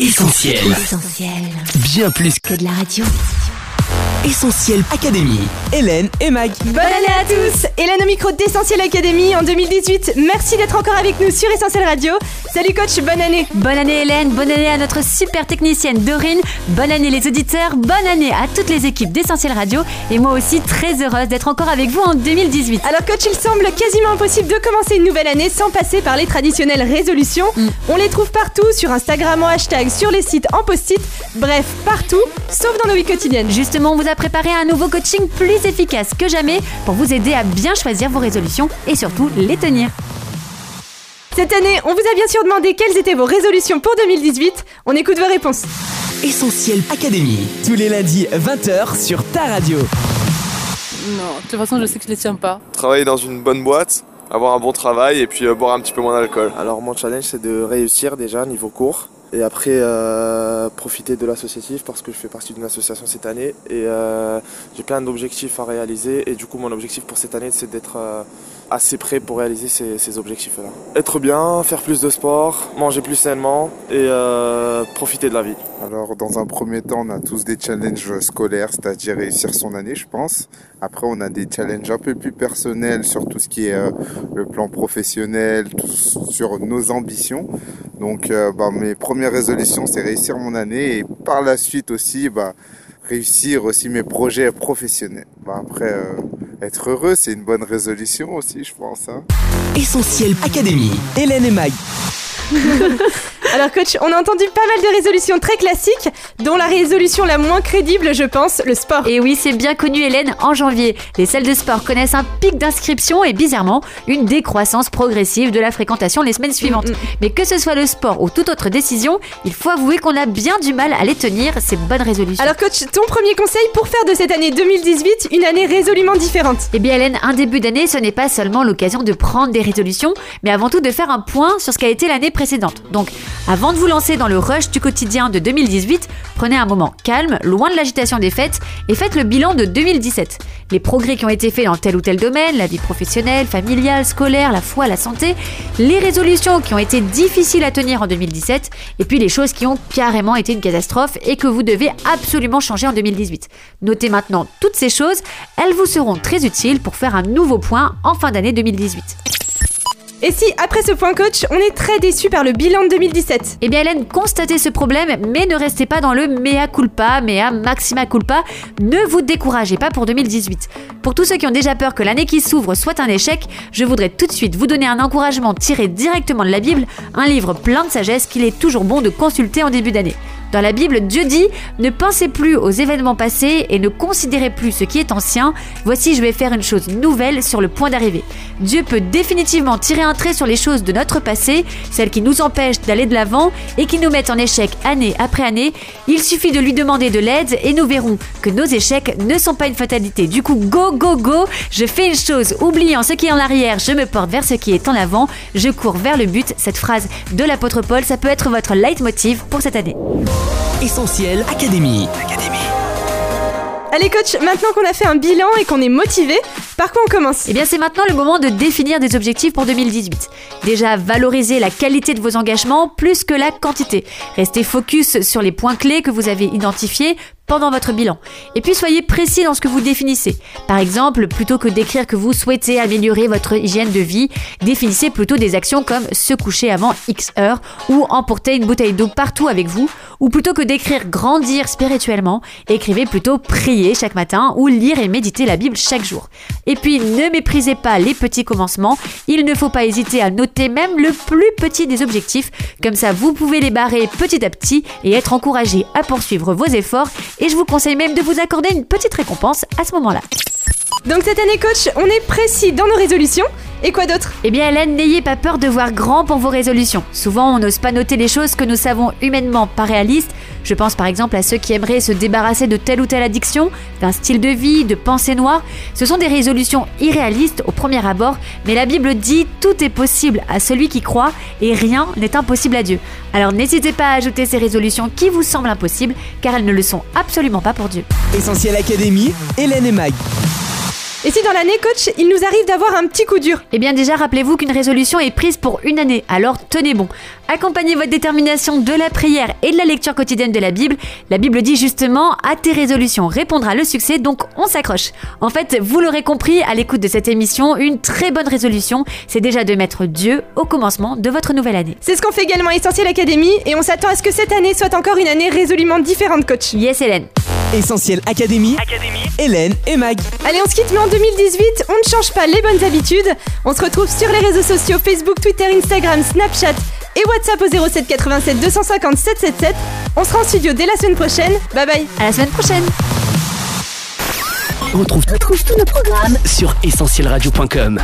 Essentiel. Essentiel. Bien plus Que de la radio. Essentiel Académie. Hélène et Mag. Bonne année à tous Hélène au micro d'Essentiel Academy en 2018. Merci d'être encore avec nous sur Essentiel Radio. Salut coach, bonne année Bonne année Hélène, bonne année à notre super technicienne Dorine, bonne année les auditeurs, bonne année à toutes les équipes d'Essentiel Radio et moi aussi très heureuse d'être encore avec vous en 2018. Alors coach, il semble quasiment impossible de commencer une nouvelle année sans passer par les traditionnelles résolutions. On les trouve partout, sur Instagram en hashtag, sur les sites en post-it, bref, partout, sauf dans nos vies quotidiennes. Justement, on vous a préparé un nouveau coaching plus efficace que jamais pour vous aider à bien choisir vos résolutions et surtout les tenir. Cette année, on vous a bien sûr demandé quelles étaient vos résolutions pour 2018. On écoute vos réponses. Essentiel Académie. Tous les lundis 20h sur ta radio. Non, de toute façon, je sais que je les tiens pas. Travailler dans une bonne boîte, avoir un bon travail et puis euh, boire un petit peu moins d'alcool. Alors mon challenge c'est de réussir déjà niveau cours et après euh, profiter de l'associatif parce que je fais partie d'une association cette année et euh, j'ai plein d'objectifs à réaliser et du coup mon objectif pour cette année c'est d'être euh, assez prêt pour réaliser ces, ces objectifs là. Être bien, faire plus de sport, manger plus sainement et euh, profiter de la vie. Alors, dans un premier temps, on a tous des challenges scolaires, c'est-à-dire réussir son année, je pense. Après, on a des challenges un peu plus personnels sur tout ce qui est euh, le plan professionnel, sur nos ambitions. Donc, euh, bah, mes premières résolutions, c'est réussir mon année et par la suite aussi, bah, réussir aussi mes projets professionnels. Bah, après, euh, être heureux, c'est une bonne résolution aussi, je pense. Hein. Essentiel Académie. Hélène et Mag. Alors coach, on a entendu pas mal de résolutions très classiques, dont la résolution la moins crédible, je pense, le sport. Et oui, c'est bien connu Hélène, en janvier, les salles de sport connaissent un pic d'inscription et bizarrement, une décroissance progressive de la fréquentation les semaines suivantes. Mm, mm. Mais que ce soit le sport ou toute autre décision, il faut avouer qu'on a bien du mal à les tenir, ces bonnes résolutions. Alors coach, ton premier conseil pour faire de cette année 2018 une année résolument différente? Eh bien Hélène, un début d'année, ce n'est pas seulement l'occasion de prendre des résolutions, mais avant tout de faire un point sur ce qu'a été l'année précédente. Donc, avant de vous lancer dans le rush du quotidien de 2018, prenez un moment calme, loin de l'agitation des fêtes, et faites le bilan de 2017. Les progrès qui ont été faits dans tel ou tel domaine, la vie professionnelle, familiale, scolaire, la foi, la santé, les résolutions qui ont été difficiles à tenir en 2017, et puis les choses qui ont carrément été une catastrophe et que vous devez absolument changer en 2018. Notez maintenant toutes ces choses, elles vous seront très utiles pour faire un nouveau point en fin d'année 2018. Et si, après ce point coach, on est très déçu par le bilan de 2017 Eh bien Hélène, constatez ce problème, mais ne restez pas dans le mea culpa, mea maxima culpa. Ne vous découragez pas pour 2018. Pour tous ceux qui ont déjà peur que l'année qui s'ouvre soit un échec, je voudrais tout de suite vous donner un encouragement tiré directement de la Bible, un livre plein de sagesse qu'il est toujours bon de consulter en début d'année. Dans la Bible, Dieu dit Ne pensez plus aux événements passés et ne considérez plus ce qui est ancien. Voici, je vais faire une chose nouvelle sur le point d'arriver. Dieu peut définitivement tirer un trait sur les choses de notre passé, celles qui nous empêchent d'aller de l'avant et qui nous mettent en échec année après année. Il suffit de lui demander de l'aide et nous verrons que nos échecs ne sont pas une fatalité. Du coup, go, go, go Je fais une chose, oubliant ce qui est en arrière, je me porte vers ce qui est en avant, je cours vers le but. Cette phrase de l'apôtre Paul, ça peut être votre leitmotiv pour cette année. Essentiel Académie. Allez coach, maintenant qu'on a fait un bilan et qu'on est motivé, par quoi on commence? Eh bien, c'est maintenant le moment de définir des objectifs pour 2018. Déjà, valorisez la qualité de vos engagements plus que la quantité. Restez focus sur les points clés que vous avez identifiés pendant votre bilan. Et puis soyez précis dans ce que vous définissez. Par exemple, plutôt que d'écrire que vous souhaitez améliorer votre hygiène de vie, définissez plutôt des actions comme se coucher avant X heures ou emporter une bouteille d'eau partout avec vous. Ou plutôt que d'écrire grandir spirituellement, écrivez plutôt prier chaque matin ou lire et méditer la Bible chaque jour. Et puis ne méprisez pas les petits commencements, il ne faut pas hésiter à noter même le plus petit des objectifs, comme ça vous pouvez les barrer petit à petit et être encouragé à poursuivre vos efforts et je vous conseille même de vous accorder une petite récompense à ce moment-là. Donc cette année coach, on est précis dans nos résolutions. Et quoi d'autre? Eh bien Hélène, n'ayez pas peur de voir grand pour vos résolutions. Souvent, on n'ose pas noter les choses que nous savons humainement pas réalistes. Je pense par exemple à ceux qui aimeraient se débarrasser de telle ou telle addiction, d'un style de vie, de pensée noire. Ce sont des résolutions irréalistes au premier abord, mais la Bible dit tout est possible à celui qui croit et rien n'est impossible à Dieu. Alors n'hésitez pas à ajouter ces résolutions qui vous semblent impossibles, car elles ne le sont absolument pas pour Dieu. Essentiel Académie, Hélène et Mag. Et si dans l'année, coach, il nous arrive d'avoir un petit coup dur Eh bien déjà, rappelez-vous qu'une résolution est prise pour une année, alors tenez bon. Accompagnez votre détermination de la prière et de la lecture quotidienne de la Bible. La Bible dit justement, à tes résolutions répondra le succès, donc on s'accroche. En fait, vous l'aurez compris à l'écoute de cette émission, une très bonne résolution, c'est déjà de mettre Dieu au commencement de votre nouvelle année. C'est ce qu'on fait également à Essentiel Academy et on s'attend à ce que cette année soit encore une année résolument différente, coach. Yes Hélène Essentiel Académie, Hélène et Mag. Allez, on se quitte, mais en 2018, on ne change pas les bonnes habitudes. On se retrouve sur les réseaux sociaux Facebook, Twitter, Instagram, Snapchat et WhatsApp au 07 87 250 777. On sera en studio dès la semaine prochaine. Bye bye. À la semaine prochaine Retrouve, retrouve tous nos programmes sur essentielradio.com.